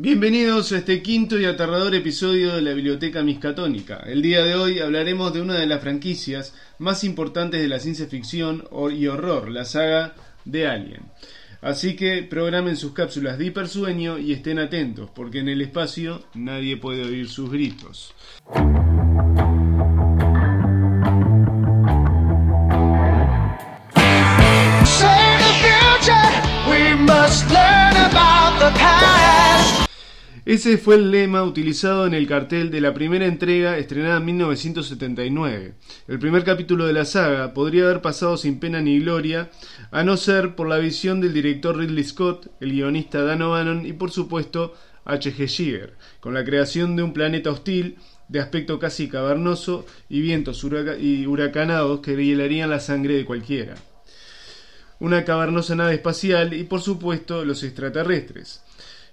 Bienvenidos a este quinto y aterrador episodio de la Biblioteca Miscatónica. El día de hoy hablaremos de una de las franquicias más importantes de la ciencia ficción y horror, la saga de Alien. Así que programen sus cápsulas de hipersueño y estén atentos, porque en el espacio nadie puede oír sus gritos. Ese fue el lema utilizado en el cartel de la primera entrega estrenada en 1979. El primer capítulo de la saga podría haber pasado sin pena ni gloria, a no ser por la visión del director Ridley Scott, el guionista Dan O'Bannon y por supuesto H.G. Giger, con la creación de un planeta hostil de aspecto casi cavernoso y vientos huracanados que hielarían la sangre de cualquiera. Una cavernosa nave espacial y por supuesto los extraterrestres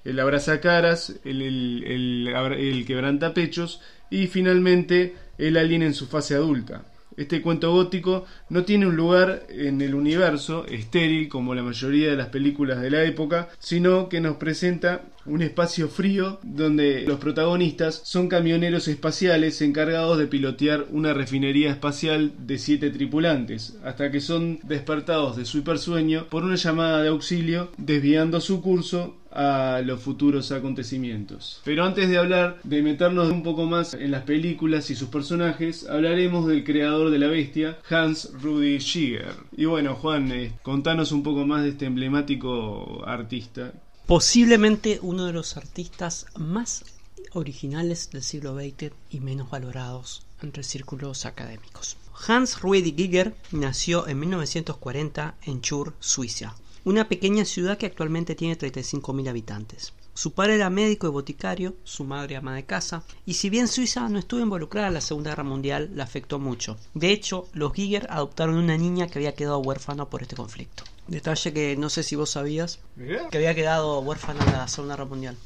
el abrazacaras, el, el, el, el quebrantapechos y finalmente el alien en su fase adulta. Este cuento gótico no tiene un lugar en el universo estéril como la mayoría de las películas de la época, sino que nos presenta un espacio frío donde los protagonistas son camioneros espaciales encargados de pilotear una refinería espacial de siete tripulantes, hasta que son despertados de su hipersueño por una llamada de auxilio desviando su curso a los futuros acontecimientos. Pero antes de hablar, de meternos un poco más en las películas y sus personajes, hablaremos del creador de la bestia, Hans Rudy Giger. Y bueno, Juan, eh, contanos un poco más de este emblemático artista. Posiblemente uno de los artistas más originales del siglo XX y menos valorados entre círculos académicos. Hans Rudy Giger nació en 1940 en Chur, Suiza una pequeña ciudad que actualmente tiene 35.000 habitantes. Su padre era médico y boticario, su madre ama de casa, y si bien Suiza no estuvo involucrada en la Segunda Guerra Mundial, la afectó mucho. De hecho, los Giger adoptaron una niña que había quedado huérfana por este conflicto. Detalle que no sé si vos sabías, que había quedado huérfana en la Segunda Guerra Mundial.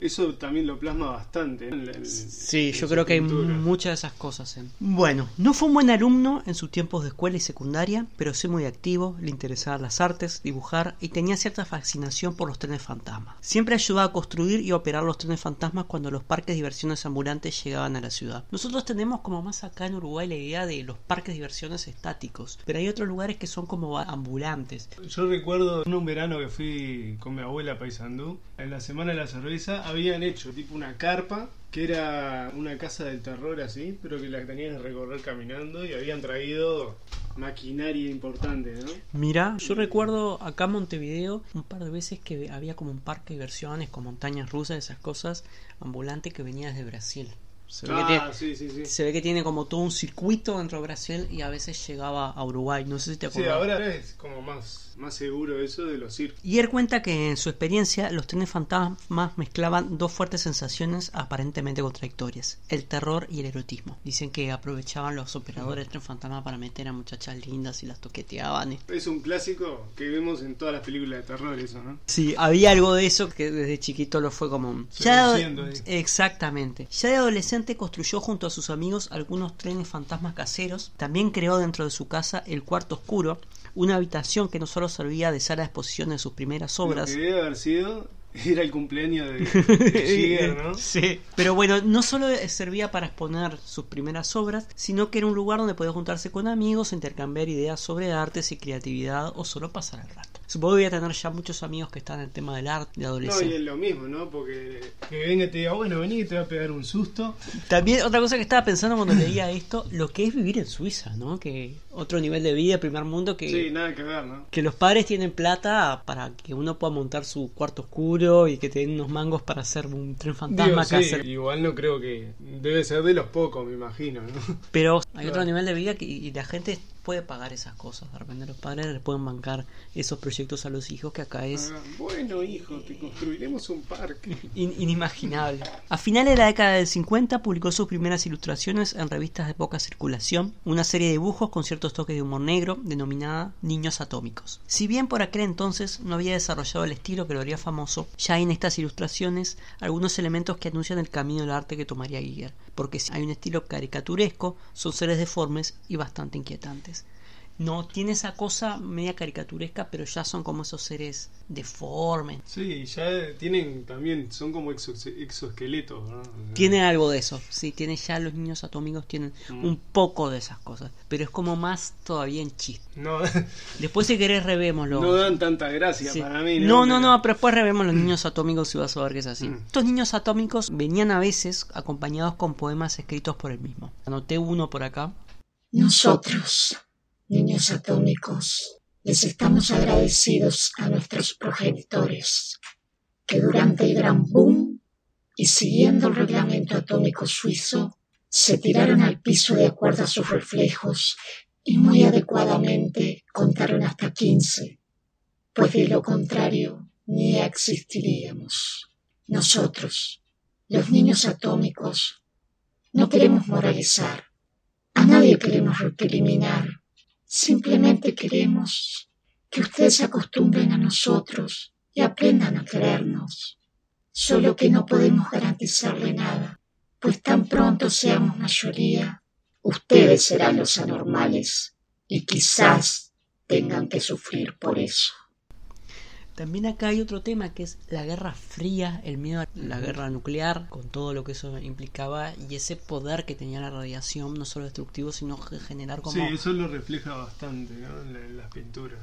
Eso también lo plasma bastante. sí, yo creo que hay muchas de esas cosas. Bueno, no fue un buen alumno en sus tiempos de escuela y secundaria, pero sí muy activo, le interesaban las artes, dibujar y tenía cierta fascinación por los trenes fantasmas. Siempre ayudaba a construir y operar los trenes fantasmas cuando los parques de diversiones ambulantes llegaban a la ciudad. Nosotros tenemos como más acá en Uruguay la idea de los parques de diversiones estáticos, pero hay otros lugares que son como ambulantes. Yo recuerdo en un verano que fui con mi abuela a Paysandú, en la Semana de la Cerveza, habían hecho tipo una carpa que era una casa del terror así, pero que la tenían que recorrer caminando y habían traído maquinaria importante, ¿no? Mira, yo recuerdo acá en Montevideo un par de veces que había como un parque de diversiones con montañas rusas, esas cosas, ambulante que venía desde Brasil. Se ve, ah, que tiene, se ve que tiene como todo un circuito dentro de Brasil y a veces llegaba a Uruguay. No sé si te acuerdas. Sí, ahora es como más más seguro eso de los circos. Y él cuenta que en su experiencia los trenes fantasmas mezclaban dos fuertes sensaciones aparentemente contradictorias, el terror y el erotismo. Dicen que aprovechaban los operadores de tren fantasma para meter a muchachas lindas y las toqueteaban. Es un clásico que vemos en todas las películas de terror eso, ¿no? Sí, había algo de eso que desde chiquito lo fue como... Ya exactamente. Ya de adolescente construyó junto a sus amigos algunos trenes fantasmas caseros. También creó dentro de su casa el cuarto oscuro, una habitación que no solo servía de sala de exposición de sus primeras obras. Lo que debe haber sido era el cumpleaños de, ¿no? Sí. Pero bueno, no solo servía para exponer sus primeras obras, sino que era un lugar donde podía juntarse con amigos, intercambiar ideas sobre artes y creatividad o solo pasar el rato. Supongo que voy a tener ya muchos amigos que están en el tema del arte de adolescencia. No, y es lo mismo, ¿no? Porque que venga y te diga, bueno, vení y te va a pegar un susto. También otra cosa que estaba pensando cuando leía esto, lo que es vivir en Suiza, ¿no? Que otro nivel de vida, primer mundo que... Sí, nada que ver, ¿no? Que los padres tienen plata para que uno pueda montar su cuarto oscuro y que te den unos mangos para hacer un tren fantasma. sí, igual no creo que... Debe ser de los pocos, me imagino, ¿no? Pero hay otro nivel de vida que, y la gente puede pagar esas cosas. De repente los padres les pueden bancar esos proyectos a los hijos que acá es... Ah, bueno, hijo, te construiremos un parque. inimaginable. A finales de la década del 50 publicó sus primeras ilustraciones en revistas de poca circulación, una serie de dibujos con ciertos toques de humor negro denominada Niños Atómicos. Si bien por aquel entonces no había desarrollado el estilo que lo haría famoso, ya hay en estas ilustraciones algunos elementos que anuncian el camino del arte que tomaría Giger, porque si hay un estilo caricaturesco, son seres deformes y bastante inquietantes. No, tiene esa cosa media caricaturesca, pero ya son como esos seres deformes. Sí, ya tienen también, son como exoesqueletos, ¿no? Tiene algo de eso, sí, tiene ya los niños atómicos tienen Mm. un poco de esas cosas, pero es como más todavía en chiste. No, Después si querés revémoslo. no dan tanta gracia Sí. para mí, No, no, Pero- no, pero después revemos los niños atómicos y vas a ver que es así. Mm. Estos niños atómicos venían a veces acompañados con poemas escritos por él mismo. Anoté uno por acá. Nosotros, niños atómicos, les estamos agradecidos a nuestros progenitores que durante el gran boom y siguiendo el reglamento atómico suizo, se tiraron al piso de acuerdo a sus reflejos y muy adecuadamente contaron hasta 15, pues de lo contrario ni existiríamos. Nosotros, los niños atómicos, no queremos moralizar, a nadie queremos recriminar, simplemente queremos que ustedes se acostumbren a nosotros y aprendan a querernos. Solo que no podemos garantizarle nada, pues tan pronto seamos mayoría, ustedes serán los anormales y quizás tengan que sufrir por eso. También acá hay otro tema que es la guerra fría, el miedo a la guerra nuclear, con todo lo que eso implicaba y ese poder que tenía la radiación, no solo destructivo, sino que generar como Sí, eso lo refleja bastante ¿no? en, la- en las pinturas.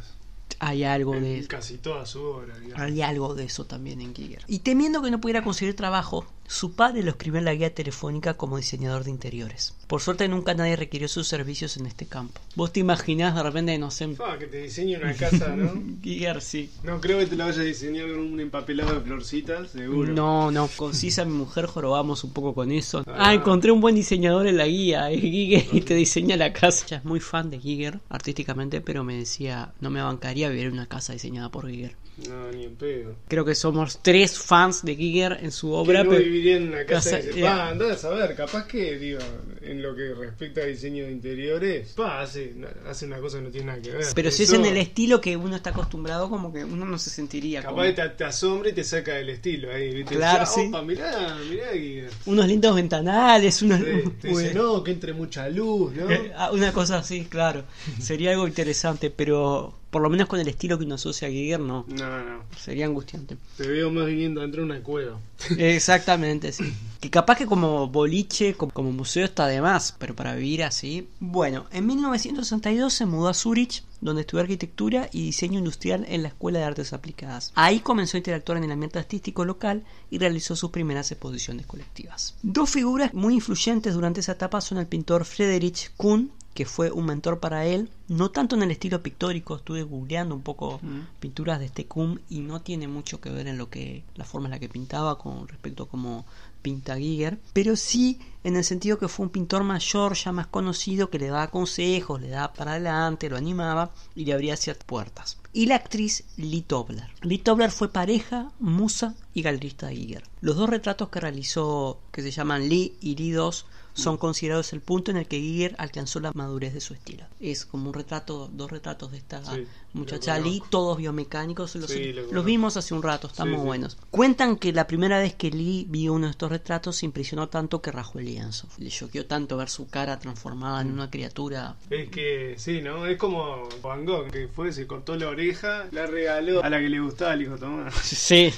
hay algo En de casi toda su obra, digamos. hay algo de eso también en Giger. Y temiendo que no pudiera conseguir trabajo, su padre lo escribió en la guía telefónica como diseñador de interiores. Por suerte nunca nadie requirió sus servicios en este campo. Vos te imaginás de repente, no sé, Ah, que te diseñe una casa, ¿no? Giger sí. No creo que te la vayas a diseñar con un empapelado de florcitas, seguro. No, no, con Cisa, mi mujer, jorobamos un poco con eso. Ah. Ah, encontré un buen diseñador en la guía, es Giger, y te diseña la casa. Ella es muy fan de Giger, artísticamente, pero me decía, no me bancaría vivir en una casa diseñada por Giger. No, ni en pedo. Creo que somos tres fans de Giger en su obra, pero... viviría en una casa, y dice, eh. a saber, capaz que, digo, en lo que respecta a diseño de interiores, pa, hace, hace una cosa que no tiene nada que ver. Pero si es en el estilo que uno está acostumbrado, como que uno no se sentiría como... Capaz que te, te asombra y te saca del estilo ahí, ¿viste? Claro, Ah, sí. Opa, mirá, mirá, Guido. Unos lindos ventanales, unos... Sí, te Uy. dice, no, que entre mucha luz, ¿no? Eh, ah, Una cosa así, claro. Sería algo interesante, pero por lo menos con el estilo que uno asocia a Giger, no. No, no. Sería angustiante. Te veo más viniendo dentro de una cueva. Exactamente, sí. Que capaz que como boliche, como, como museo está de más, pero para vivir así. Bueno, en 1962 se mudó a Zurich, donde estudió arquitectura y diseño industrial en la Escuela de Artes Aplicadas. Ahí comenzó a interactuar en el ambiente artístico local y realizó sus primeras exposiciones colectivas. Dos figuras muy influyentes durante esa etapa son el pintor Friedrich Kuhn, que fue un mentor para él, no tanto en el estilo pictórico, estuve googleando un poco Mm. pinturas de este Kuhn y no tiene mucho que ver en lo que la forma en la que pintaba con respecto a cómo pinta Giger, pero sí en el sentido que fue un pintor mayor, ya más conocido, que le daba consejos, le daba para adelante, lo animaba y le abría ciertas puertas. Y la actriz Lee Tobler. Lee Tobler fue pareja, musa y galerista de Giger. Los dos retratos que realizó, que se llaman Lee y Lee 2, son considerados el punto en el que Giger alcanzó la madurez de su estilo. Es como un retrato, dos retratos de esta Sí, muchacha Lee, todos biomecánicos, los, Sí, vimos hace un rato, están Sí, muy sí. buenos. Cuentan que la primera vez que Lee vio uno de estos retratos se impresionó tanto que rajó el lienzo. Le choqueó tanto ver su cara transformada en una criatura. Es que, sí, ¿no? Es como Van Gogh, que fue, se cortó la oreja, la regaló a la que le gustaba, le dijo, toma. Sí,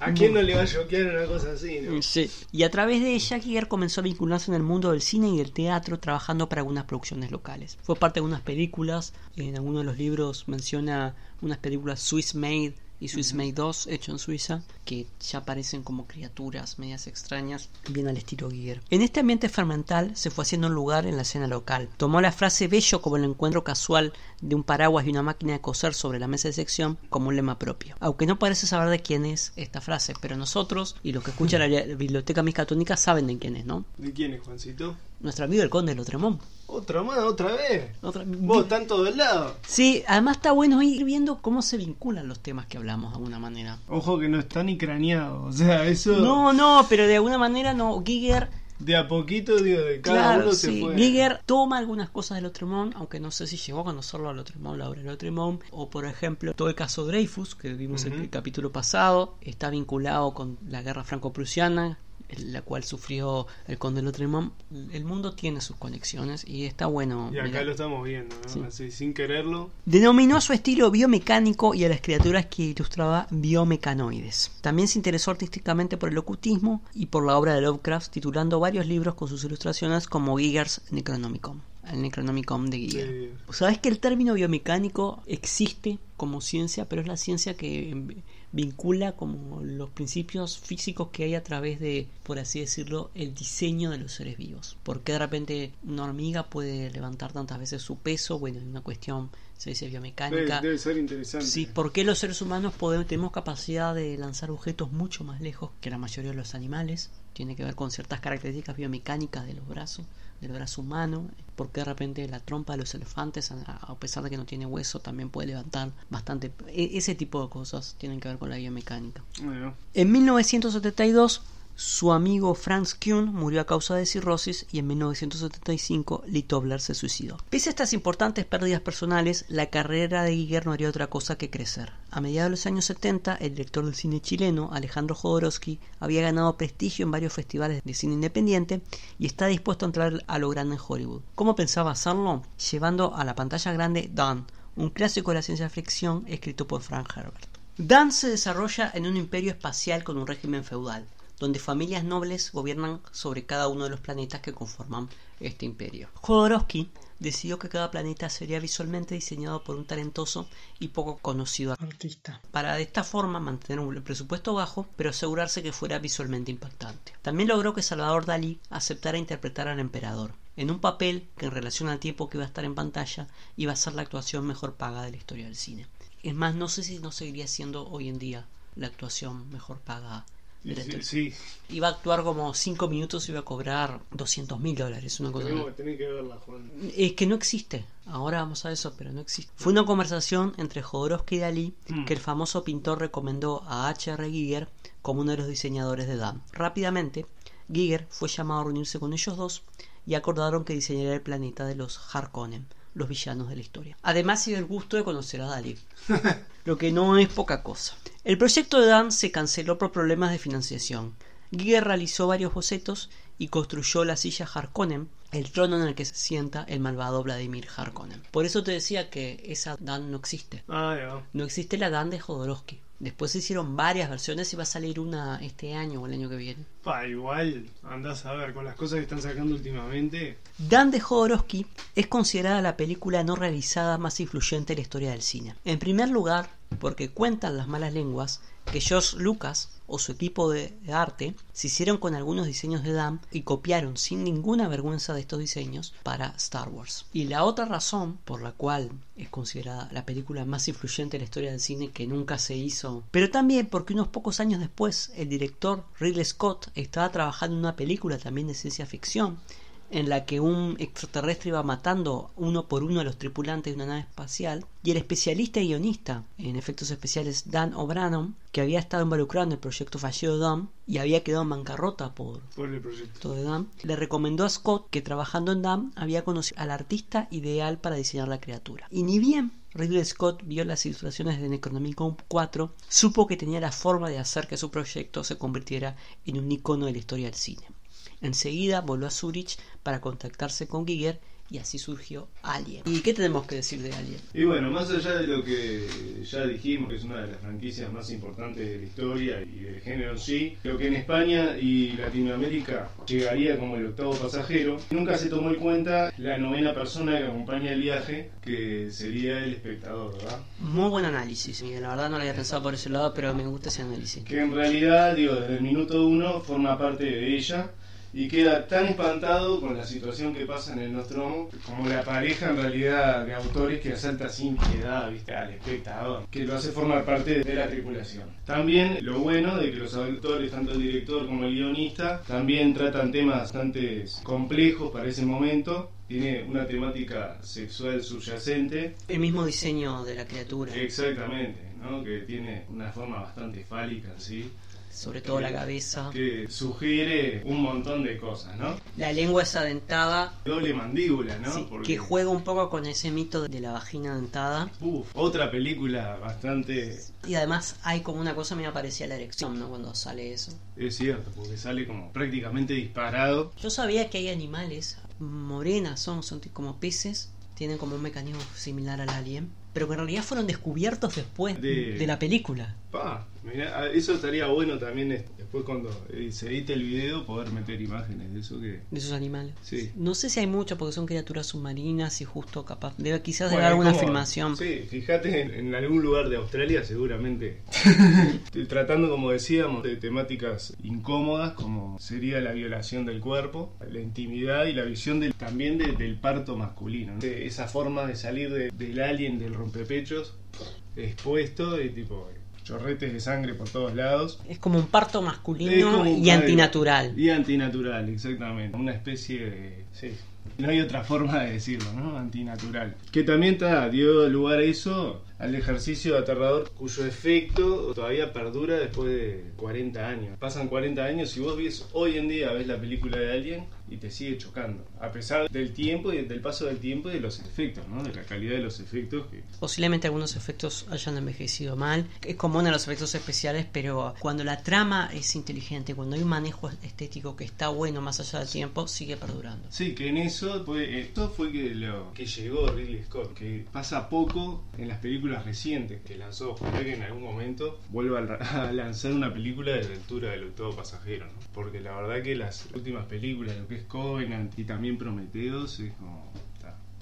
¿A quién no le va a choquear una cosa así, no? sí. Y a través de ella, Giger comenzó a vincularse en el mundo del cine y del teatro, trabajando para algunas producciones locales. Fue parte de unas películas, en algunos de los libros menciona unas películas Swiss Made y Swiss Made 2, hecho en Suiza, que ya parecen como criaturas medias extrañas, bien al estilo Giger. En este ambiente fermental se fue haciendo un lugar en la escena local. Tomó la frase bello como el encuentro casual de un paraguas y una máquina de coser sobre la mesa de sección como un lema propio. Aunque no parece saber de quién es esta frase, pero nosotros y los que escuchan la biblioteca miscatónica saben de quién es, ¿no? ¿De quién es, Juancito? Nuestro amigo el conde de Lotremont. ¿Otra más? ¿Otra vez? Otra- Vos, están todos del lado. Sí, además está bueno ir viendo cómo se vinculan los temas que hablamos de alguna manera. Ojo que no está ni craneado, o sea, eso No, no, pero de alguna manera no. Giger, de a poquito, digo, de cada claro, uno se sí. fue. Giger toma algunas cosas de Lotremont, aunque no sé si llegó a conocerlo a Lotremont, la obra de Lotremont. O por ejemplo, todo el caso Dreyfus, que vimos en el capítulo pasado, está vinculado con la guerra franco-prusiana. La cual sufrió el conde Lotremont, el mundo tiene sus conexiones y está bueno. Y acá lo estamos viendo, ¿no? Sí. Así, sin quererlo. Denominó a su estilo biomecánico y a las criaturas que ilustraba biomecanoides. También se interesó artísticamente por el ocultismo y por la obra de Lovecraft, titulando varios libros con sus ilustraciones como Giger's Necronomicon, el Necronomicon de Giger. Sí. Sabes que el término biomecánico existe como ciencia, pero es la ciencia que vincula como los principios físicos que hay a través de, por así decirlo, el diseño de los seres vivos. Porque de repente una hormiga puede levantar tantas veces su peso? Bueno, es una cuestión, se dice Debe, biomecánica. debe ser interesante. Sí, ¿por qué los seres humanos podemos, tenemos capacidad de lanzar objetos mucho más lejos que la mayoría de los animales? Tiene que ver con ciertas características biomecánicas de los brazos, del brazo humano. ¿Por qué de repente la trompa de los elefantes, a a pesar de que no tiene hueso, también puede levantar bastante? E- ese tipo de cosas tienen que ver con la biomecánica. Bueno, En 1972, su amigo Franz Kuhn murió a causa de cirrosis y en 1975 Lee Tobler se suicidó. Pese a estas importantes pérdidas personales, la carrera de Giger no haría otra cosa que crecer. A mediados de los años 70, el director del cine chileno, Alejandro Jodorowsky, había ganado prestigio en varios festivales de cine independiente y está dispuesto a entrar a lo grande en Hollywood. ¿Cómo pensaba hacerlo? Llevando a la pantalla grande Dawn, un clásico de la ciencia ficción escrito por Frank Herbert. Dan se desarrolla en un imperio espacial con un régimen feudal, donde familias nobles gobiernan sobre cada uno de los planetas que conforman este imperio. Jodorowsky decidió que cada planeta sería visualmente diseñado por un talentoso y poco conocido artista, para de esta forma mantener un presupuesto bajo, pero asegurarse que fuera visualmente impactante. También logró que Salvador Dalí aceptara interpretar al emperador, en un papel que en relación al tiempo que iba a estar en pantalla iba a ser la actuación mejor paga de la historia del cine. Es más, no sé si no seguiría siendo hoy en día la actuación mejor pagada. Sí, sí. Iba a actuar como 5 minutos y iba a cobrar 200 mil dólares, una cosa Tenemos que tener que verla, Juan. es que no existe. Ahora vamos a eso, pero no existe. Fue una conversación entre Jodorowsky y Dalí Mm. que el famoso pintor recomendó a H.R. Giger como uno de los diseñadores de Dan. Rápidamente, Giger fue llamado a reunirse con ellos dos y acordaron que diseñaría el planeta de los Harkonnen, los villanos de la historia. Además, dio el gusto de conocer a Dalí, lo que no es poca cosa. El proyecto de Dan se canceló por problemas de financiación. Giger realizó varios bocetos y construyó la silla Harkonnen, el trono en el que se sienta el malvado Vladimir Harkonnen. Por eso te decía que esa Dan no existe. Ah. No existe la Dan de Jodorowsky. Después se hicieron varias versiones y va a salir una este año o el año que viene. Pa, igual, andás a ver, con las cosas que están sacando últimamente. Dan de Jodorowsky es considerada la película no realizada más influyente de la historia del cine. En primer lugar, porque cuentan las malas lenguas que George Lucas o su equipo de, arte se hicieron con algunos diseños de Dan y copiaron sin ninguna vergüenza de estos diseños para Star Wars. Y la otra razón por la cual es considerada la película más influyente de la historia del cine que nunca se hizo, pero también porque unos pocos años después el director Ridley Scott estaba trabajando en una película también de ciencia ficción en la que un extraterrestre iba matando uno por uno a los tripulantes de una nave espacial, y el especialista y guionista en efectos especiales Dan O'Brien, que había estado involucrado en el proyecto fallido de Dan y había quedado en bancarrota por Por el proyecto. de Dan, le recomendó a Scott que trabajando en Dan había conocido al artista ideal para diseñar la criatura. Y ni bien Ridley Scott vio las ilustraciones de Necronomicon 4, supo que tenía la forma de hacer que su proyecto se convirtiera en un icono de la historia del cine. Enseguida voló a Zurich para contactarse con Giger y así surgió Alien. ¿Y qué tenemos que decir de Alien? Y bueno, más allá de lo que ya dijimos, que es una de las franquicias más importantes de la historia y del género en sí, lo que en España y Latinoamérica llegaría como el octavo pasajero, nunca se tomó en cuenta la novena persona que acompaña el viaje, que sería el espectador, ¿verdad? Muy buen análisis, Miguel. La verdad no lo había pensado por ese lado, pero me gusta ese análisis. Que en realidad, digo, desde el minuto uno forma parte de ella y queda tan espantado con la situación que pasa en el Nostromo como la pareja en realidad de autores que asalta sin piedad ¿viste? al espectador, que lo hace formar parte de la tripulación. También lo bueno de que los autores, tanto el director como el guionista, también tratan temas bastante complejos para ese momento. Tiene una temática sexual subyacente El mismo diseño de la criatura. Exactamente. ¿no? Que tiene una forma bastante fálica, ¿sí? Sobre todo la cabeza. Que sugiere un montón de cosas, ¿no? La lengua es adentada. Doble mandíbula, ¿no? sí, Porque- Que juega un poco con ese mito de la vagina dentada. Uf, otra película bastante... Y además hay como una cosa medio parecía la erección, ¿no? Cuando sale eso. Es cierto, porque sale como prácticamente disparado. Yo sabía que hay animales morenas, son, son como peces, tienen como un mecanismo similar al alien, pero que en realidad fueron descubiertos después De- de, la película. Pa, mirá, ah, eso estaría bueno también después cuando eh, se edite el video poder meter imágenes de eso que... De esos animales. Sí. No sé si hay mucho porque son criaturas submarinas y justo capaz. Debe quizás Bueno, haber es alguna como- filmación. Sí, fíjate en, en algún lugar de Australia seguramente. Tratando, como decíamos, de temáticas incómodas como sería la violación del cuerpo, la intimidad y la visión del, también de- del parto masculino. ¿no? De Esa forma de salir de- del alien, del rompepechos, expuesto y tipo chorretes de sangre por todos lados. Es como un parto masculino como y antinatural. Y antinatural, exactamente. Una especie de... Sí. No hay otra forma de decirlo, ¿no? Antinatural. Que también ta, dio lugar a eso, al ejercicio aterrador, cuyo efecto todavía perdura después de 40 años. Pasan 40 años y vos ves, hoy en día ves la película de Alien y te sigue chocando. A pesar del tiempo y del paso del tiempo y de los efectos, ¿no? De la calidad de los efectos que... Posiblemente algunos efectos hayan envejecido mal. Es común en los efectos especiales, pero cuando la trama es inteligente, cuando hay un manejo estético que está bueno más allá del tiempo, sigue perdurando. Sí, que en eso fue, esto fue que lo que llegó Ridley Scott, que pasa poco en las películas recientes que lanzó. Ojalá que en algún momento vuelva a lanzar una película de la altura del octavo pasajero, ¿no? Porque la verdad que las últimas películas, lo que es Covenant y también Prometheus, es como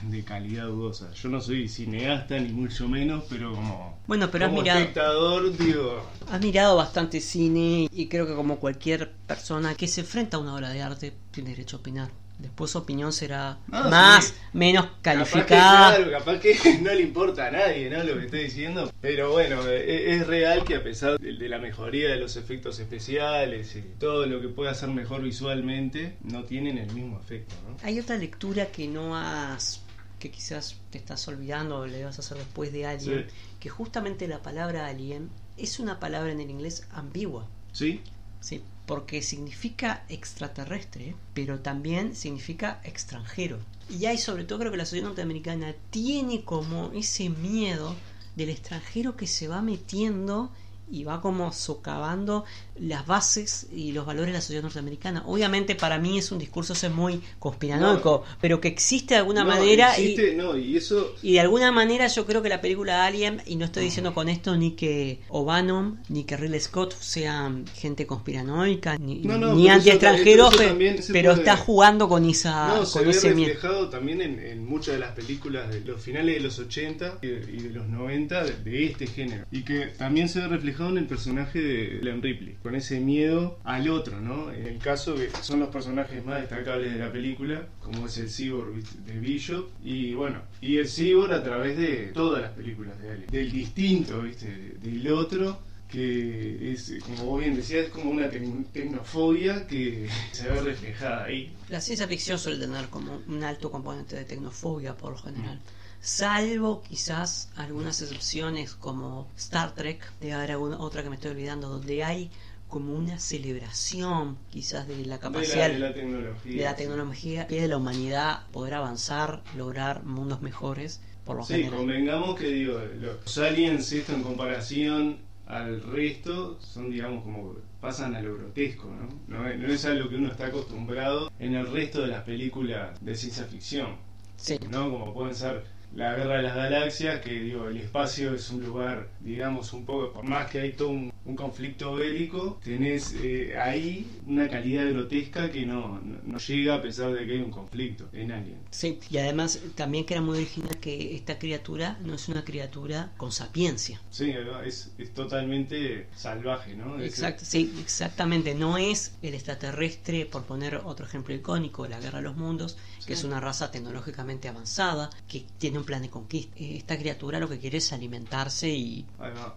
de calidad dudosa. Yo no soy cineasta ni mucho menos, pero como, Bueno, pero has mirado, espectador digo, has mirado bastante cine y creo que como cualquier persona que se enfrenta a una obra de arte tiene derecho a opinar. Después su opinión será Ah, más, sí. menos Capaz que, calificada. claro, capaz que no le importa a nadie, ¿no? Lo que estoy diciendo. Pero bueno, e- es, real que a pesar de, de la mejoría de los efectos especiales y todo lo que puede hacer mejor visualmente, no tienen el mismo efecto, ¿no? Hay otra lectura que no has que quizás te estás olvidando o le vas a hacer después de Alien, Sí. que justamente la palabra alien es una palabra en el inglés ambigua. ¿Sí? Sí, porque significa extraterrestre, pero también significa extranjero. Y hay sobre todo creo que la sociedad norteamericana tiene como ese miedo del extranjero que se va metiendo y va como socavando las bases y los valores de la sociedad norteamericana. Obviamente para mí es un discurso ese muy conspiranoico, pero que existe de alguna No, manera y- existe- no, y eso... y de alguna manera yo creo que la película Alien, y no estoy diciendo con esto ni que O'Bannon ni que Ridley Scott sean gente conspiranoica, ni, No, no, ni pero anti-extranjeros, eso- eso pe- también se pero puede- está jugando con esa No, se con ve ese miedo. reflejado también en, en muchas de las películas de los finales de los 80 y de, y de los 90 de, de este género. Y que también se ve reflejado en el personaje de Ellen Ripley, con ese miedo al otro, ¿no? En el caso que son los personajes más destacables de la película, como es el cyborg de Bishop, y bueno, y el cyborg a través de todas las películas de Alien, del distinto, ¿viste? Del otro que es, como vos bien decías, es como una tec- tecnofobia que se ve reflejada ahí. La ciencia ficción suele tener como un alto componente de tecnofobia por lo general. Salvo quizás algunas excepciones como Star Trek, debe haber alguna otra que me estoy olvidando, donde hay como una celebración quizás de la De la, capacidad de la tecnología. de la tecnología y de la humanidad poder avanzar, lograr mundos mejores por lo Sí, general. convengamos que digo, los aliens esto en comparación al resto son digamos como pasan a lo grotesco, ¿no? No es, no es a lo que uno está acostumbrado en el resto de las películas de ciencia ficción, Sí. ¿no? Como pueden ser la guerra de las galaxias, que digo, el espacio es un lugar, digamos, un poco, por más que hay todo un, un conflicto bélico, tenés eh, ahí una calidad grotesca que no, no, no llega a pesar de que hay un conflicto en Alien. Sí, y además también que era muy original que esta criatura no es una criatura con sapiencia. Sí, es, es totalmente salvaje, ¿no? Es- Exacto, sí, exactamente. No es el extraterrestre, por poner otro ejemplo icónico, de la Guerra de los Mundos, que es una raza tecnológicamente avanzada, que tiene un plan de conquista. Eh, Esta criatura lo que quiere es alimentarse y.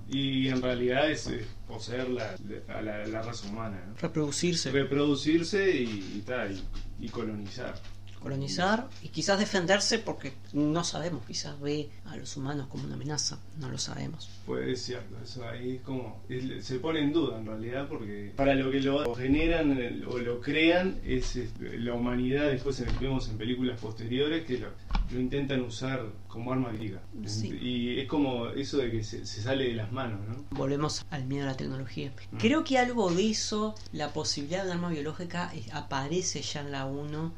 Y en realidad es eh, poseer la, a la, la raza humana, ¿no? reproducirse. reproducirse y, y, y colonizar. Colonizar y quizás defenderse porque no sabemos, quizás ve a los humanos como una amenaza, no lo sabemos. Pues es cierto, eso ahí es como es- se pone en duda en realidad porque para lo que lo generan o lo crean es este, la humanidad después vemos en películas posteriores que lo, lo intentan usar como arma bélica Sí. y es como eso de que se, se sale de las manos, ¿no? Volvemos al miedo a la tecnología. Creo que algo de eso, la posibilidad de un arma biológica, aparece ya en la 1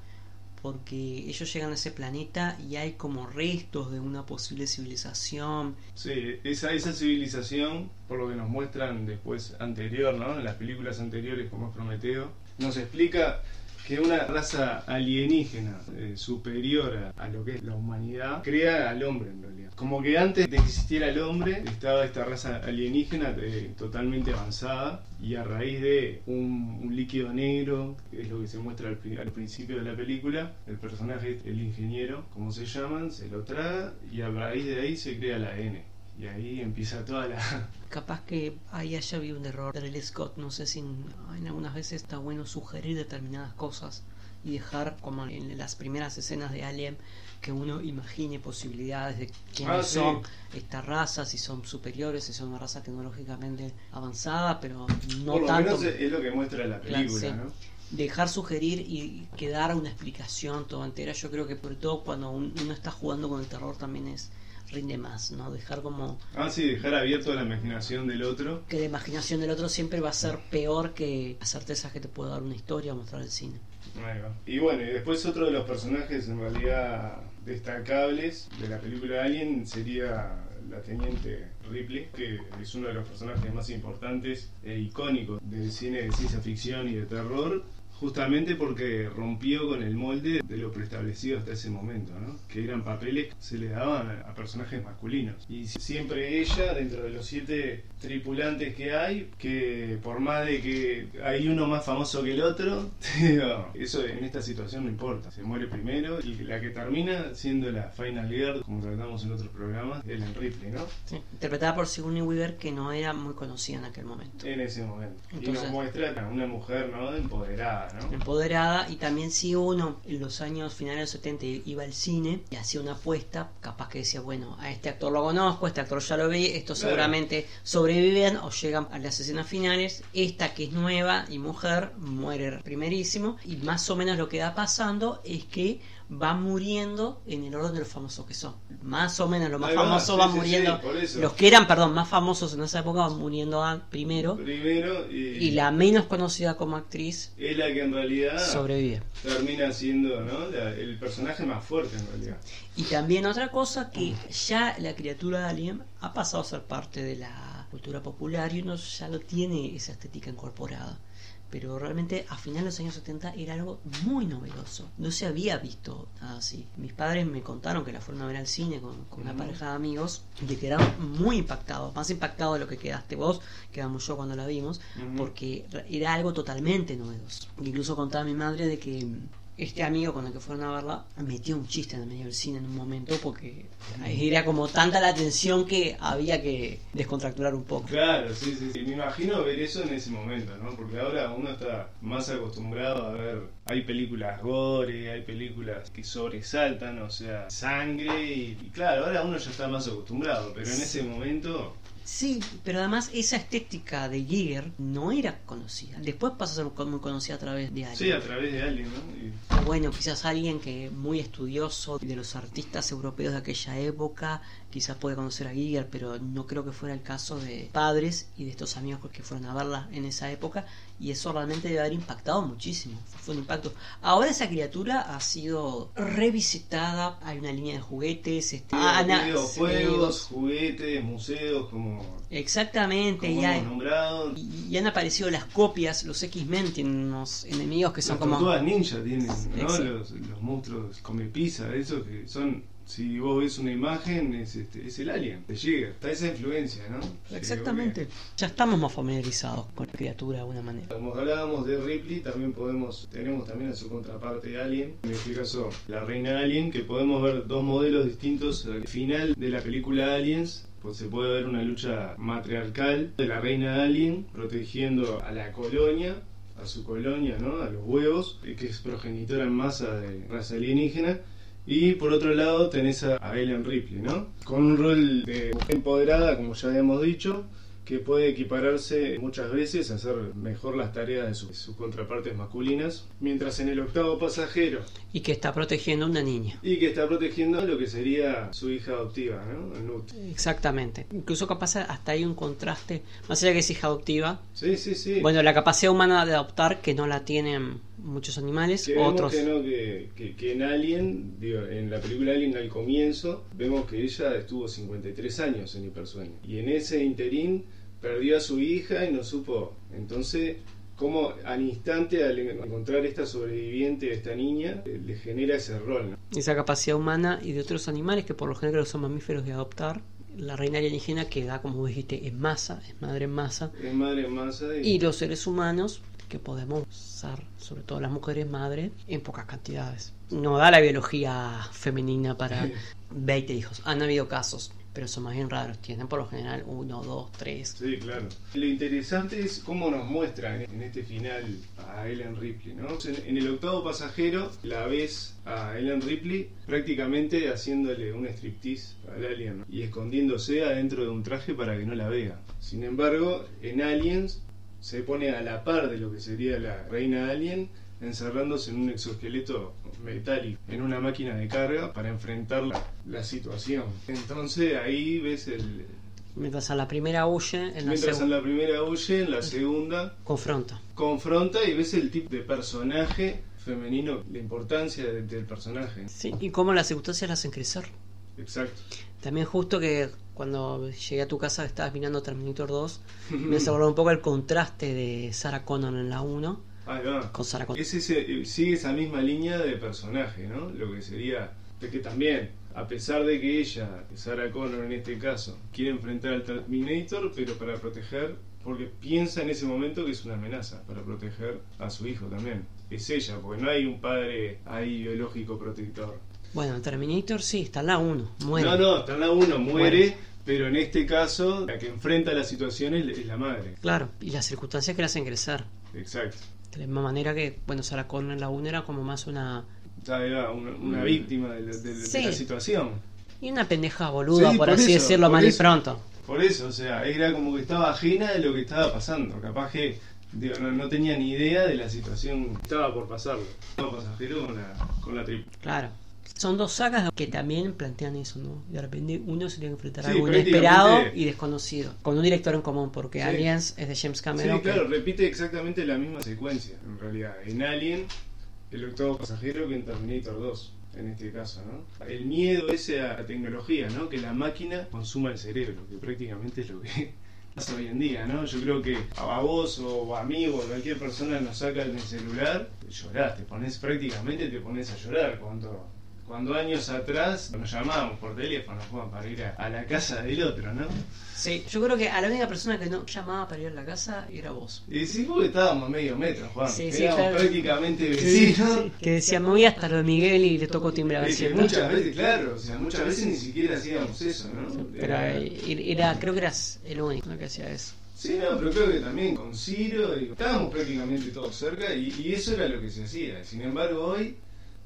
porque ellos llegan a ese planeta y hay como restos de una posible civilización. Sí, esa, esa civilización, por lo que nos muestran después anterior, ¿no? En las películas anteriores como es Prometeo, nos explica que una raza alienígena eh, superior a, lo que es la humanidad crea al hombre en realidad. Como que antes de que existiera el hombre estaba esta raza alienígena eh, totalmente avanzada y a raíz de un, líquido negro, que es lo que se muestra al, al principio de la película, el personaje, el ingeniero, como se llaman, se lo traga y a raíz de ahí se crea el ADN. Y ahí empieza toda la... Capaz que ahí haya habido un error de Ridley Scott, no sé si en, algunas veces está bueno sugerir determinadas cosas y dejar como en las primeras escenas de Alien que uno imagine posibilidades de quiénes Ah, sí. son estas razas, si son superiores, si son una raza tecnológicamente avanzada, pero no por lo tanto. menos es lo que muestra la Claro, película, sí. ¿no? dejar sugerir y que dar una explicación toda entera. Yo creo que sobre todo cuando un- uno está jugando con el terror también es rinde más, ¿no? Dejar como Ah, sí, dejar abierto la imaginación del otro. que la imaginación del otro siempre va a ser peor que las certezas que te puede dar una historia o mostrar el cine. Ahí va. Y bueno, y después otro de los personajes en realidad destacables de la película Alien sería la teniente Ripley, que es uno de los personajes más importantes e icónicos del cine de ciencia ficción y de terror, justamente porque rompió con el molde de lo preestablecido hasta ese momento, ¿no? que eran papeles que se le daban a, personajes masculinos. Y siempre ella, dentro de los siete tripulantes que hay, que por más de que hay uno más famoso que el otro, eso en esta situación no importa. Se muere primero y la que termina siendo la Final Girl, como tratamos en otros programas, es Ellen Ripley, ¿no? Interpretada por Sigourney Weaver que no era muy conocida en aquel momento. En ese momento. y Entonces- nos muestra a una mujer, ¿no? Empoderada, ¿no? empoderada y también si uno en los años finales de los 70 iba al cine y hacía una apuesta, capaz que decía, bueno, a este actor lo conozco, a este actor ya lo vi, estos Claro. seguramente sobreviven o llegan a las escenas finales, esta que es nueva y mujer muere primerísimo y más o menos lo que va pasando es que van muriendo en el orden de los famosos que son. Más o menos los más va, famosos sí, van sí, muriendo, sí, los que eran, perdón, más famosos en esa época van muriendo primero Primero, y, y la menos conocida como actriz es la que en realidad sobrevive. termina siendo, ¿no? La- el personaje más fuerte en realidad. Y también otra cosa que ya la criatura de Alien ha pasado a ser parte de la cultura popular y uno ya lo tiene esa estética incorporada. Pero realmente a finales de los años 70 era algo muy novedoso. No se había visto nada así. Mis padres me contaron que la fueron a ver al cine con, con una pareja de amigos y que quedaron muy impactados. Más impactados de lo que quedaste vos, quedamos yo cuando la vimos, porque era algo totalmente novedoso. Incluso contaba mi madre de que este amigo con el que fueron a verla metió un chiste en el medio del cine en un momento porque era como tanta la tensión que había que descontracturar un poco. Claro, sí, sí, sí. Me imagino ver eso en ese momento, ¿no? Porque ahora uno está más acostumbrado a ver. Hay películas gore, hay películas que sobresaltan, o sea, sangre. Y, y claro, ahora uno ya está más acostumbrado, pero en ese momento. Sí, pero además esa estética de Giger no era conocida. Después pasa a ser muy conocida a través de Alien. Sí, a través de alguien, ¿no? Y- bueno, quizás alguien que muy estudioso de los artistas europeos de aquella época, quizás puede conocer a Giger, pero no creo que fuera el caso de padres y de estos amigos que fueron a verla en esa época, y eso realmente debe haber impactado muchísimo. Fue un impacto. Ahora esa criatura ha sido revisitada, hay una línea de juguetes, este, ana- videojuegos, juguetes, museos, como, exactamente, como y hay- hemos nombrado. y, y han aparecido las copias, los X-Men tienen unos enemigos que son Las como... tortugas ninja tienen, ¿no? Los, los monstruos come pizza, esos que son, si vos ves una imagen, es, este, es el alien, te llega, está esa influencia, ¿no? Exactamente. Ya estamos más familiarizados con la criatura de alguna manera. Como hablábamos de Ripley, también podemos, tenemos también a su contraparte Alien, en este caso la reina Alien, que podemos ver dos modelos distintos al final de la película Aliens. Pues se puede ver una lucha matriarcal de la reina Alien protegiendo a la colonia a su colonia, ¿no? A los huevos, eh, que es progenitora en masa de raza alienígena. Y por otro lado tenés a Ellen Ripley, ¿no? Con un rol de mujer empoderada, como ya habíamos dicho, que puede equipararse muchas veces a hacer mejor las tareas de sus, sus contrapartes masculinas, mientras en el octavo pasajero, Y que está protegiendo a una niña. y que está protegiendo lo que sería su hija adoptiva, ¿no? Nut. Exactamente. Incluso capaz hasta hay un contraste, más allá que es hija adoptiva. Sí, sí, sí. Bueno, la capacidad humana de adoptar que no la tienen muchos animales, Que vemos otros. que no, que, que- que en Alien, digo, en la película Alien al comienzo, vemos que ella estuvo 53 años en hipersueño. Y en ese interín perdió a su hija y no supo. Entonces, como al instante, al encontrar esta sobreviviente, esta niña, eh, le genera ese rol. ¿no? Esa capacidad humana y de otros animales que por lo general son mamíferos de adoptar. La reina alienígena que da, como dijiste, en masa, es madre en masa. Es madre en masa y, Y los seres humanos que podemos usar, sobre todo las mujeres madres, en pocas cantidades. No da la biología femenina para 20 hijos. Han habido casos, pero son más bien raros. Tienen por lo general uno, dos, tres. Sí, claro. Lo interesante es cómo nos muestra en este final a Ellen Ripley, ¿no? En, en el octavo pasajero la ves a Ellen Ripley prácticamente haciéndole un striptease al alien ¿no? y escondiéndose adentro de un traje para que no la vea. Sin embargo, en Aliens se pone a la par de lo que sería la reina alien encerrándose en un exoesqueleto metálico, en una máquina de carga para enfrentar la, la situación. Entonces ahí ves el, Mientras a la primera huye, en la Mientras en segunda la primera huye, en la segunda confronta. confronta y ves el tipo de personaje femenino, la importancia de- del personaje. Sí, y cómo las circunstancias la hacen crecer. Exacto. También justo que cuando llegué a tu casa estabas mirando Terminator 2, me hace acordar un poco el contraste de Sarah Connor en la 1 Ahí va. con Sarah Connor. Es ese- sigue esa misma línea de personaje, ¿no? Lo que sería que también, a pesar de que ella, Sarah Connor en este caso, quiere enfrentar al Terminator, pero para proteger, porque piensa en ese momento que es una amenaza, para proteger a su hijo también. Es ella, porque no hay un padre ahí biológico protector. Bueno, en Terminator sí, está en la 1, muere. No, no, está en la uno, muere, Muere. Pero en este caso la que enfrenta la situación es, la madre. Claro, y las circunstancias que la hacen crecer. Exacto. De la misma manera que, bueno, Sarah Connor la 1 era como más una... Va, Una, una víctima de la, de- de Sí. la situación. Y una pendeja boluda, Sí, por, por así eso, decirlo, por mal y pronto. Por eso, o sea, era como que estaba ajena de lo que estaba pasando. Capaz que digo, no, no tenía ni idea de la situación que estaba por pasarlo. Estaba pasajero con la, con la triple. Claro. Son dos sagas que también plantean eso, ¿no? De repente uno se tiene que enfrentar a Sí, algo inesperado y desconocido. Con un director en común, porque Sí. Aliens es de James Cameron. Sí, que- claro, repite exactamente la misma secuencia, en realidad. En Alien, el octavo pasajero que en Terminator 2, en este caso, ¿no? El miedo ese a la tecnología, ¿no? Que la máquina consuma el cerebro, que prácticamente es lo que pasa hoy en día, ¿no? Yo creo que a vos o a mí o a cualquier persona nos saca el celular, llorás, te pones prácticamente te pones a llorar cuando... Cuando años atrás nos llamábamos por teléfono Juan, para ir a, a la casa del otro, ¿no? Sí, yo creo que a la única persona que no llamaba para ir a la casa era vos. Y sí, porque estábamos a medio metro, Juan. Sí, sí, Éramos claro. prácticamente vecinos. Sí, que decía, me voy hasta lo de Miguel y le toco timbre a ver si muchas veces, claro, o sea, muchas veces ni siquiera hacíamos eso, ¿no? Pero Era- eh, era, creo que eras el único que hacía eso. Sí, no, pero creo que también con Ciro, digo, estábamos prácticamente todos cerca y, y eso era lo que se hacía. Sin embargo, hoy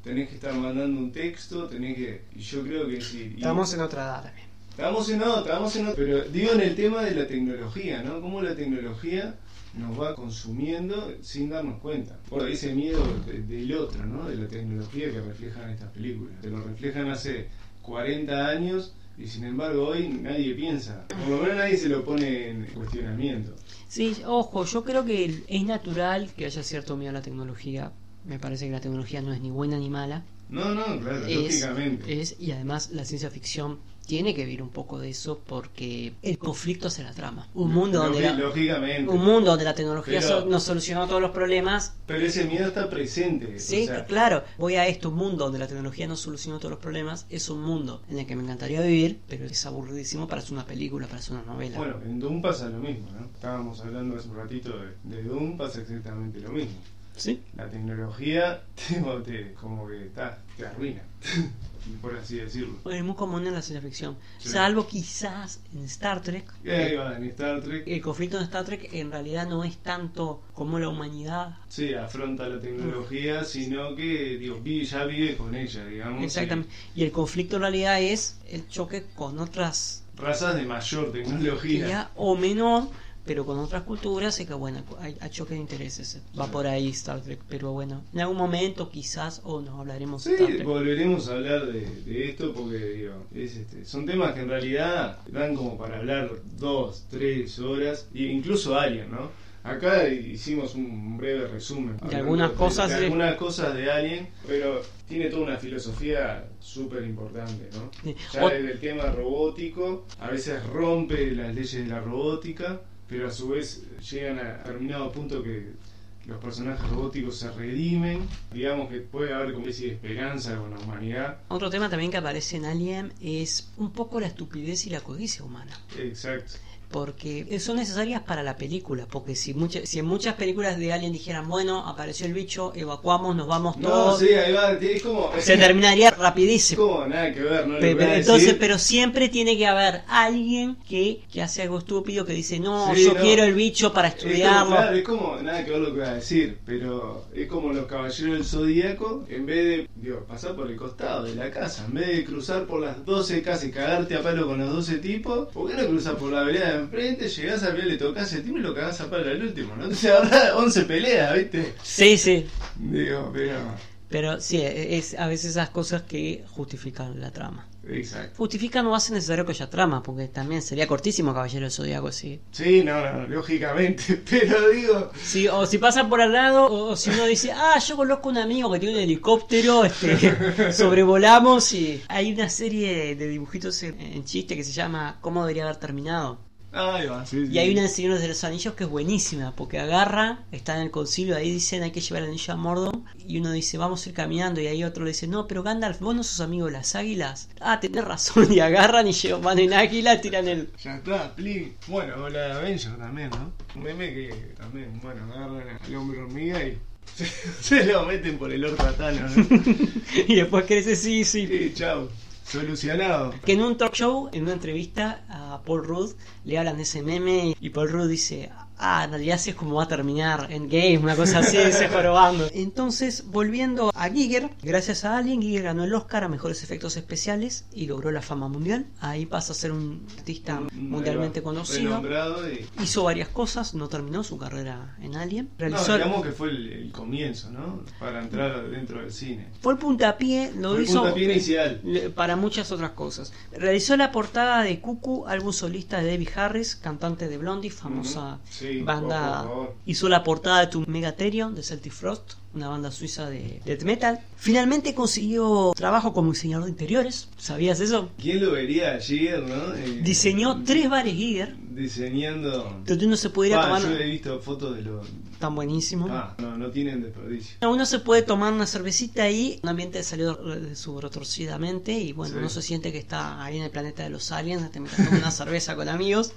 tenés que estar mandando un texto, tenés que. Y yo creo que sí. y- Estamos en otra edad también. Estamos en otro, estamos en otro. Pero digo en el tema de la tecnología, ¿no? Cómo la tecnología nos va consumiendo sin darnos cuenta. Por ese miedo de- del otro, ¿no? De la tecnología que reflejan estas películas. Se lo reflejan hace 40 años y sin embargo hoy nadie piensa. Por lo menos nadie se lo pone en cuestionamiento. Sí, ojo, yo creo que es natural que haya cierto miedo a la tecnología. Me parece que la tecnología no es ni buena ni mala. No, no, claro, Es, lógicamente. es- y además la ciencia ficción tiene que ver un poco de eso porque el conflicto se la trama. Un mundo donde Lógi- la, Lógicamente. un mundo donde la tecnología Pero- so- nos solucionó todos los problemas. Pero ese miedo está presente. Sí, o sea, claro. Voy a esto, un mundo donde la tecnología nos solucionó todos los problemas. Es un mundo en el que me encantaría vivir, pero es aburridísimo para hacer una película, para hacer una novela. Bueno, en Doom pasa lo mismo, ¿no? Estábamos hablando hace un ratito de, de Doom, pasa exactamente lo mismo. Sí. La tecnología, tipo, te, como que está, te arruina, por así decirlo. Es muy común en la ciencia ficción. Sí. Salvo quizás en Star Trek. Va, en Star Trek, El conflicto en Star Trek en realidad no es tanto como la humanidad. sí, afronta la tecnología, sino que, digo, vi- ya vive con ella, digamos. Exactamente. Y el conflicto en realidad es el choque con otras razas de mayor tecnología. o menor, pero con otras culturas, y que bueno, hay, hay choque de intereses. Va por ahí Star Trek, pero bueno, en algún momento quizás o no hablaremos de Sí, Star Trek. volveremos a hablar de, de esto porque digo, es, este, son temas que en realidad dan como para hablar dos, tres horas, e incluso Alien, ¿no? Acá hicimos un breve resumen. De algunas cosas, de algunas cosas de Alien, pero tiene toda una filosofía súper importante, ¿no? Ya desde el tema robótico, a veces rompe las leyes de la robótica, pero a su vez llegan a determinado punto que los personajes robóticos se redimen, digamos que puede haber como una especie de esperanza con la humanidad. Otro tema también que aparece en Alien es un poco la estupidez y la codicia humana. Exacto. Porque son necesarias para la película. Porque si, muchas si en muchas películas de Alien dijeran, bueno, apareció el bicho, evacuamos, nos vamos No, todos, sí, ahí va, es como... se terminaría rapidísimo. como nada que ver, ¿no? Pero entonces, decir. pero siempre tiene que haber alguien que, que hace algo estúpido, que dice, no, Sí, yo no. quiero el bicho para Es como, estudiarlo. claro, es como, nada que ver lo que voy a decir, pero es como los caballeros del zodíaco, en vez de, digo, pasar por el costado de la casa, en vez de cruzar por las 12 casas y cagarte a palo con los 12 tipos, ¿por qué no cruzas por la vereda de enfrente, llegás al pie, le tocas el timbre y lo cagás a palo al último, ¿no? Entonces habrá 11 peleas, ¿viste? Sí, sí. Digo, pero. Pero sí, es a veces esas cosas que justifican la trama. Exacto. Justifican no hace necesario que haya trama, porque también sería cortísimo Caballero del Zodíaco, sí. Sí, no, no, lógicamente, pero digo. Sí, o si pasa por al lado, o si uno dice, ah, yo conozco un amigo que tiene un helicóptero, este, sobrevolamos y hay una serie de dibujitos en, en chiste que se llama ¿Cómo debería haber terminado? Ahí va, sí, sí. Y hay una en Señores de los Anillos que es buenísima, porque agarra, está en el concilio, ahí dicen hay que llevar el anillo a Mordor, y uno dice vamos a ir caminando, y ahí otro le dice, no, pero Gandalf, vos no sos amigo de las águilas. Ah, tenés razón, y agarran y llevan, van en águila, tiran el... Ya está, plin. Bueno, o la de Avenger también, ¿no? Un meme que también, bueno, agarran al hombre hormiga y se, se lo meten por el orto a Thanos, ¿no? y después crece, sí, sí. Sí, chao. Solucionado. Que en un talk show, en una entrevista a Paul Rudd, le hablan de ese meme y Paul Rudd dice, ah, en realidad así es como va a terminar en game, una cosa así, se jorobando. Entonces, volviendo a Giger, gracias a Alien, Giger ganó el Oscar a mejores efectos especiales y logró la fama mundial. Ahí pasa a ser un artista mundialmente conocido. Y. Hizo varias cosas, no terminó su carrera en Alien. No, digamos que fue el, el comienzo, ¿no? Para entrar dentro del cine. fue el puntapié, lo Fue el hizo puntapié inicial. para muchas otras cosas. Realizó la portada de Cuckoo, álbum solista de Debbie Harris, cantante de Blondie, famosa. Sí, banda. Hizo la portada de Tu Megatherion de Celtic Frost, una banda suiza de death metal. Finalmente consiguió trabajo como diseñador de interiores. ¿Sabías eso? ¿Quién lo vería ayer, no? Eh, Diseñó tres bares Giger, Diseñando. donde uno se puede ir a Ah, tomar. yo he visto fotos de los. Tan buenísimo. Ah, no, no tienen desperdicio. Uno se puede tomar una cervecita ahí, un ambiente salió de su retorcidamente y bueno, Sí. uno se siente que está ahí en el planeta de los aliens, te metes una cerveza con amigos.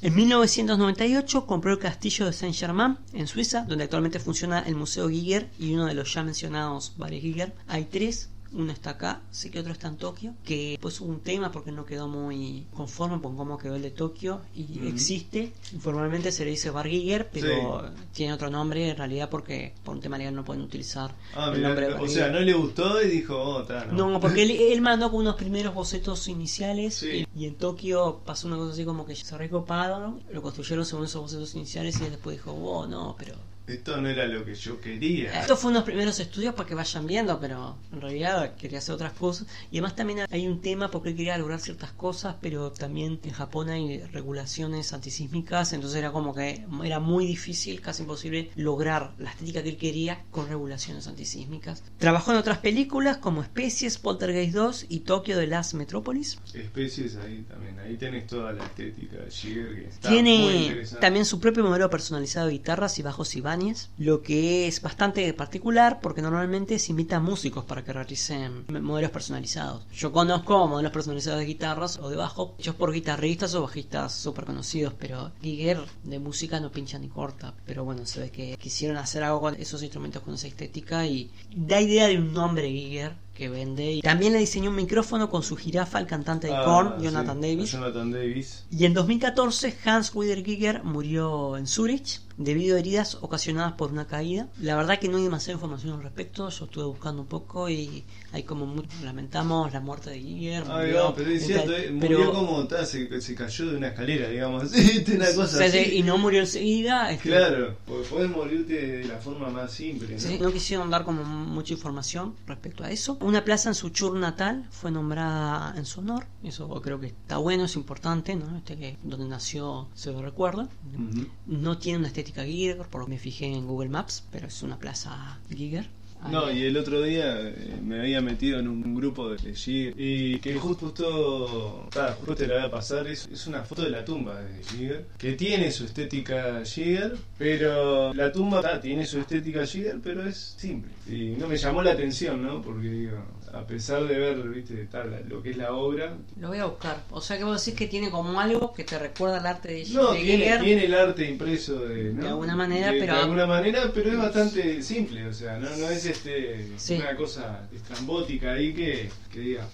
En 1998 compró el castillo de Saint-Germain en Suiza, donde actualmente funciona el Museo Giger y uno de los ya mencionados bares Giger. Hay tres, uno está acá, sé que otro está en Tokio, que pues hubo un tema porque no quedó muy conforme con cómo quedó el de Tokio y existe. Informalmente se le dice bar Giger, pero tiene otro nombre en realidad porque por un tema legal no pueden utilizar Ah, el mirá, nombre de o Bar sea, Giger. no le gustó y dijo, oh, no. No, porque él, él mandó con unos primeros bocetos iniciales Sí. y, y en Tokio pasó una cosa así como que se recoparon, lo construyeron según esos bocetos iniciales y él después dijo, oh no, pero... Esto no era lo que yo quería. Estos fueron unos primeros estudios para que vayan viendo, pero en realidad quería hacer otras cosas. Y además también hay un tema porque él quería lograr ciertas cosas, pero también en Japón hay regulaciones antisísmicas, entonces era como que era muy difícil, casi imposible, lograr la estética que él quería con regulaciones antisísmicas. Trabajó en otras películas como Especies, Poltergeist 2 y Tokio de las Metrópolis. Especies ahí también. Ahí tenés toda la estética de muy Tiene también su propio modelo personalizado de guitarras y bajos y Ibáñez, lo que es bastante particular porque normalmente se invita a músicos para que realicen modelos personalizados. Yo conozco modelos personalizados de guitarras o de bajo, hechos por guitarristas o bajistas súper conocidos, pero Giger de música no pincha ni corta. Pero bueno, se ve que quisieron hacer algo con esos instrumentos con esa estética y da idea de un nombre Giger que vende. Y también le diseñó un micrófono con su jirafa al cantante de Ah, Korn, sí, Jonathan Davis. Jonathan Davis. Y en 2014 Hans Wieder Giger murió en Zurich debido a heridas ocasionadas por una caída. La verdad que no hay demasiada información al respecto, yo estuve buscando un poco y hay como lamentamos la muerte de Giger. Ah, digamos, pero es cierto, eh, pero- murió como ta, se, se cayó de una escalera, digamos. Una cosa Sí, sí, así. y no murió enseguida. este, Claro, porque podés morirte de la forma más simple. ¿no? Sí, no quisieron dar como mucha información respecto a eso. Una plaza en su chur natal fue nombrada en su honor. Eso creo que está bueno, es importante, ¿no? Este que donde nació se lo recuerda. Ujú. No tiene una estética Giger, por lo que me fijé en Google Maps, pero es una plaza Giger. No, y el otro día eh, me había metido en un grupo de Giger y que justo, ta, justo te la voy a pasar, es, es una foto de la tumba de Giger, que tiene su estética Giger, pero la tumba tiene su estética Giger, pero es simple. Y no me llamó la atención, ¿no? Porque digo, a pesar de ver, viste, tal, lo que es la obra, Lo voy a buscar. O sea que vos decís que tiene como algo que te recuerda al arte de, No, de tiene, Giger. tiene el arte impreso de, ¿no? De alguna manera, De- pero- De alguna manera, pero es bastante simple, o sea, no, no es este Sí. una cosa estrambótica ahí que, que digas.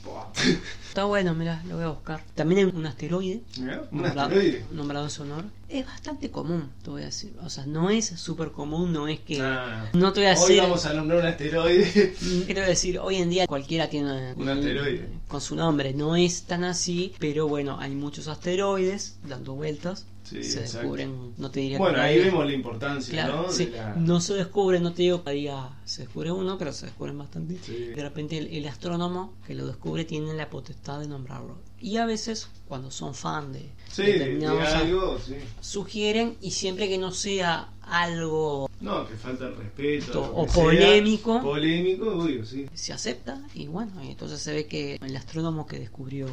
Está bueno, mira, lo voy a buscar. También hay un asteroide. Mirá, un nombrado- asteroide. Nombrado en su honor. Es bastante común, te voy a decir. O sea, no es súper común, no es que... Ah. No te voy a Hoy decir... vamos a nombrar un asteroide. ¿Qué te voy a decir? Hoy en día cualquiera tiene Un asteroide. con su nombre. No es tan así, pero bueno, hay muchos asteroides dando vueltas. Sí, se exacto. descubren, no te diría Bueno, que ahí vemos la importancia, Claro, ¿no? sí. De la- No se descubre, no te digo que cada día se descubre uno, pero se descubren bastante. Sí. De repente el, el astrónomo que lo descubre tiene la potestad de nombrarlo. Y a veces, cuando son fan de Sí, de algo, sí. sugieren y siempre que no sea algo No, que falta el respeto. O polémico. Polémico, obvio, sí. se acepta y bueno, y entonces se ve que el astrónomo que descubrió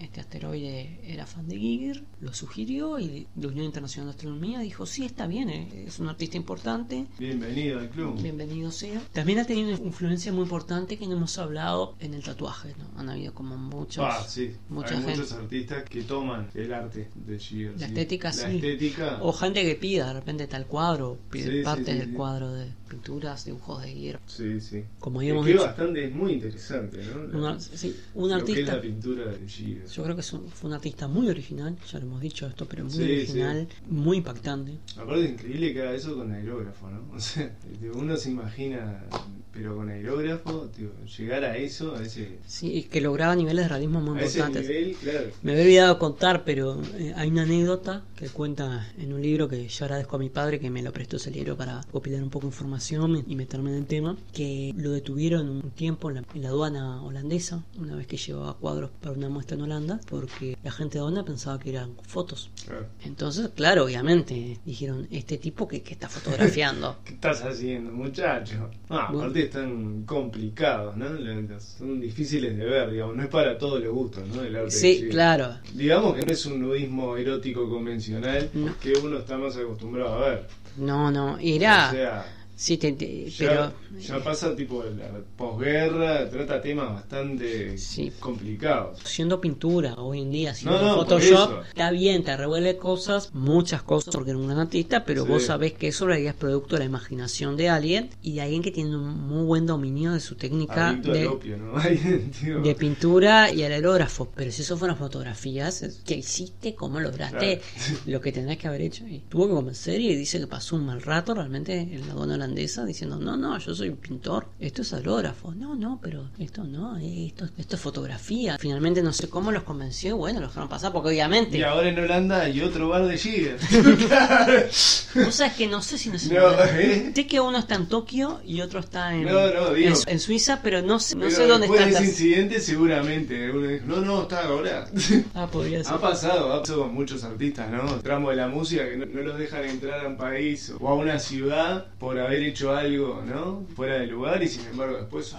este asteroide era fan de Giger, lo sugirió y la Unión Internacional de Astronomía dijo, sí, está bien, eh, es un artista importante, Bienvenido al club. bienvenido sea. También ha tenido una influencia muy importante que no hemos hablado en el tatuaje, ¿no? Han habido como muchos... Ah, sí. mucha Hay gente. muchos artistas que toman el arte de Giger. La sí. estética, La sí. estética. O gente que pida de repente tal cuadro, pide Sí, partes del cuadro de pinturas, dibujos de Giger. Sí, sí. Como que es bastante, es muy interesante, ¿no? La- sí, un lo que es artista... la pintura de Giger. Yo creo que es un- fue un artista muy original, ya lo hemos dicho esto, pero muy Sí, original, muy impactante. Aparte es increíble que haga eso con aerógrafo, ¿no? O sea, este, uno se imagina, pero con aerógrafo, tío, llegar a eso, a ese, Sí, que lograba niveles de realismo muy a ese importantes. nivel, claro. Me había olvidado contar, pero eh, hay una anécdota que cuenta en un libro que yo agradezco a mi padre que me lo prestó ese libro para copilar un poco de información y meterme en el tema, que lo detuvieron un tiempo en la, en la aduana holandesa, una vez que llevaba cuadros para una muestra en Holanda, porque la gente de aduana pensaba que eran fotos. Claro. Entonces, claro, obviamente, dijeron, este tipo que, que está fotografiando. ¿Qué estás haciendo, muchacho? Ah, Bueno. aparte están complicados, ¿no? Son difíciles de ver, digamos, no es para todos los gustos, ¿no? El arte Sí, claro. Digamos que no es un nudismo erótico convencional No. que uno está más acostumbrado a ver. No, no, era... O sea, sí, te- te- ya, pero... ya pasa tipo la posguerra, trata temas bastante Sí. complicados. Siendo pintura hoy en día, siendo No, no, Photoshop, está bien, te revuelve cosas, muchas cosas, porque era un gran artista, pero Sí. vos sabés que eso es producto de la imaginación de alguien y de alguien que tiene un muy buen dominio de su técnica de, opio, ¿no? De pintura y al aerógrafo. Pero si eso fueron fotografías, ¿qué hiciste? ¿Cómo lograste Claro. lo que tenés que haber hecho? Y tuvo que convencer y dice que pasó un mal rato realmente en la aduana holandesa diciendo, no, no, yo soy pintor, esto es aerógrafo, no, no, pero esto no, esto, esto es fotografía. Finalmente no sé cómo los convenció y bueno, los dejaron pasar porque obviamente... Y ahora en Holanda hay otro bar de Giger. Vos sabés que no sé si no sé. No, ¿eh? Sé que uno está en Tokio y otro está en, No, no, digo- en, en Suiza, pero no sé, no Pero sé dónde después están de ese incidente seguramente uno dijo, no, no, está ahora. Ah, podría ser. Ha pasado, ha pasado con muchos artistas, ¿no? Tramo de la música que no, no los dejan entrar a un país o a una ciudad por haber hecho algo, ¿no? Fuera de lugar y sin embargo después...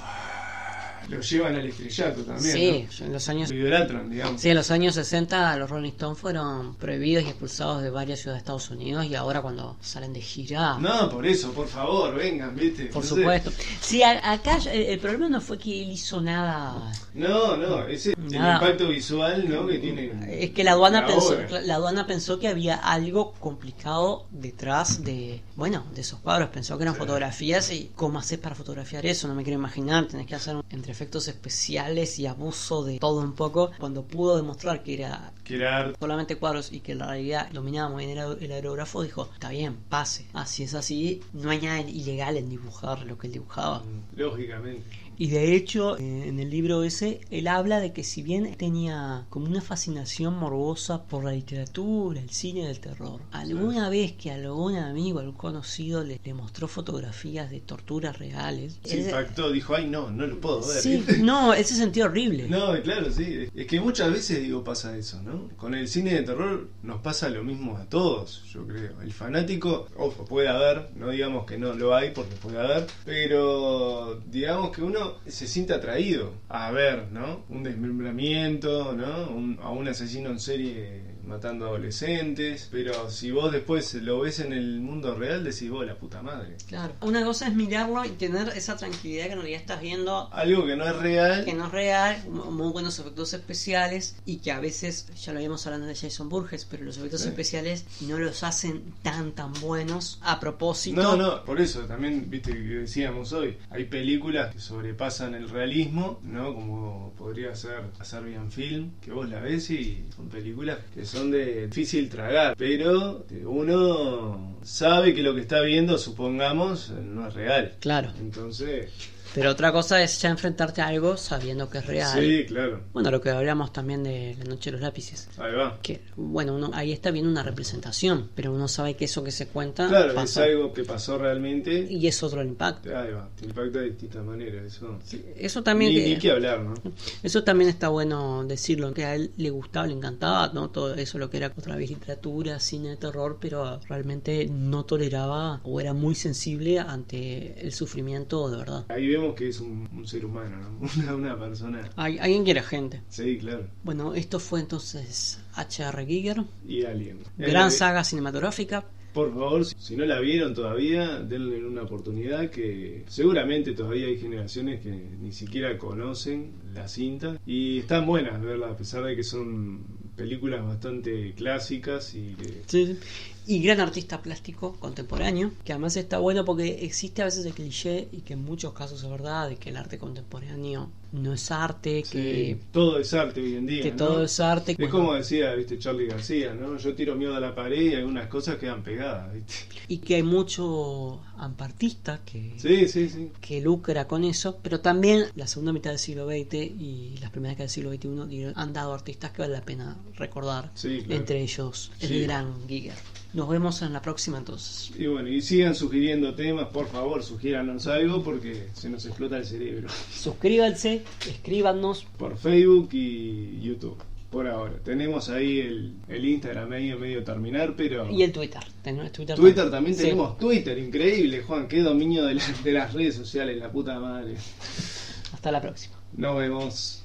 lo llevan al estrellato también. Sí, en los años. Lo idolatran, digamos. Sí, en los años 60 los Rolling Stones fueron prohibidos y expulsados de varias ciudades de Estados Unidos y ahora cuando salen de gira. No, por eso, por favor, vengan, viste. Por No sé. supuesto. Sí, a- acá el, el problema no fue que él hizo nada. No, no, ese Nada. el impacto visual, ¿no? Que tiene. Es que la aduana la pensó, obra. la aduana pensó que había algo complicado detrás de, bueno, de esos cuadros. Pensó que eran Sí. fotografías y cómo haces para fotografiar eso, no me quiero imaginar. Tenés que hacer un- entre efectos especiales y abuso de todo un poco. Cuando pudo demostrar que era Que era arte. solamente cuadros y que en realidad dominaba muy bien el, el aerógrafo, dijo, está bien, pase. Así es así, no hay nada ilegal en dibujar lo que él dibujaba. Lógicamente. Y de hecho, eh, en el libro ese, él habla de que si bien tenía como una fascinación morbosa por la literatura, el cine del terror, alguna vez que algún amigo, algún conocido le, le mostró fotografías de torturas reales, Se impactó, dijo, ay, no, no lo puedo ver. sí, no, él se sentía horrible. No, claro, sí. Es que muchas veces, digo, pasa eso, ¿no? Con el cine de terror nos pasa lo mismo a todos, yo creo. El fanático, ojo, puede haber, no digamos que no lo hay, porque puede haber, pero digamos que uno se siente atraído a ver, ¿no? Un desmembramiento, ¿no? Un- a un asesino en serie matando adolescentes, pero si vos después lo ves en el mundo real, decís, vos, la puta madre. Claro. Una cosa es mirarlo y tener esa tranquilidad que en realidad estás viendo Algo que no es real. que no es real, mu- muy buenos efectos especiales y que a veces, ya lo habíamos hablando de Jason Burgess, pero los efectos Sí. especiales no los hacen tan tan buenos a propósito. No, no, por eso también, viste, que decíamos hoy, hay películas que sobrepasan el realismo, ¿no? Como podría ser Serbian Film, que vos la ves y son películas que son de difícil tragar, pero eh, uno sabe que lo que está viendo, supongamos, no es real. Claro. Entonces, Pero otra cosa es ya enfrentarte a algo sabiendo que es real. sí, claro, Bueno, lo que hablamos también de La Noche de los Lápices. ahí va. Que, bueno, uno, ahí está viendo una representación, pero uno sabe que eso que se cuenta Claro, es algo que pasó realmente. Y es otro el impacto. Ahí va, te impacta de distintas maneras, eso. Eso también, Ni, que- ni que hablar, ¿no? eso también está bueno decirlo, que a él le gustaba, le encantaba, ¿no? Todo eso lo que era otra vez literatura, cine de terror, pero realmente no toleraba o era muy sensible ante el sufrimiento de verdad. Ahí que es un, un ser humano, ¿no? Una, una persona. Hay, alguien que era gente. Sí, claro. Bueno, esto fue entonces H.R. Giger, Y Alien. gran Eh, saga cinematográfica. Por favor, si- no la vieron todavía, denle una oportunidad que seguramente todavía hay generaciones que ni siquiera conocen la cinta y están buenas verla a pesar de que son películas bastante clásicas y que Y gran artista plástico contemporáneo, que además está bueno porque existe a veces el cliché, y que en muchos casos es verdad, de que el arte contemporáneo no es arte, que, sí, todo es arte hoy en día. que ¿no? todo es arte. Es como decía, viste, Charlie García, ¿no? Yo tiro miedo a la pared y algunas cosas quedan pegadas, ¿viste? Y que hay mucho ampartista que, Sí, sí, sí. que lucra con eso, pero también la segunda mitad del siglo XX y las primeras décadas del siglo XXI han dado artistas que vale la pena recordar, claro. entre ellos el gran Giger. Nos vemos en la próxima entonces. Y bueno, y sigan sugiriendo temas, por favor, sugiéranos algo porque se nos explota el cerebro. Suscríbanse, escríbanos, Por Facebook y YouTube. Por ahora. Tenemos ahí el, el Instagram medio, medio terminar, pero... y el Twitter. Tenemos Twitter, Twitter también Sí. tenemos Twitter, increíble, Juan, qué dominio de, la- de las redes sociales, la puta madre. Hasta la próxima. Nos vemos.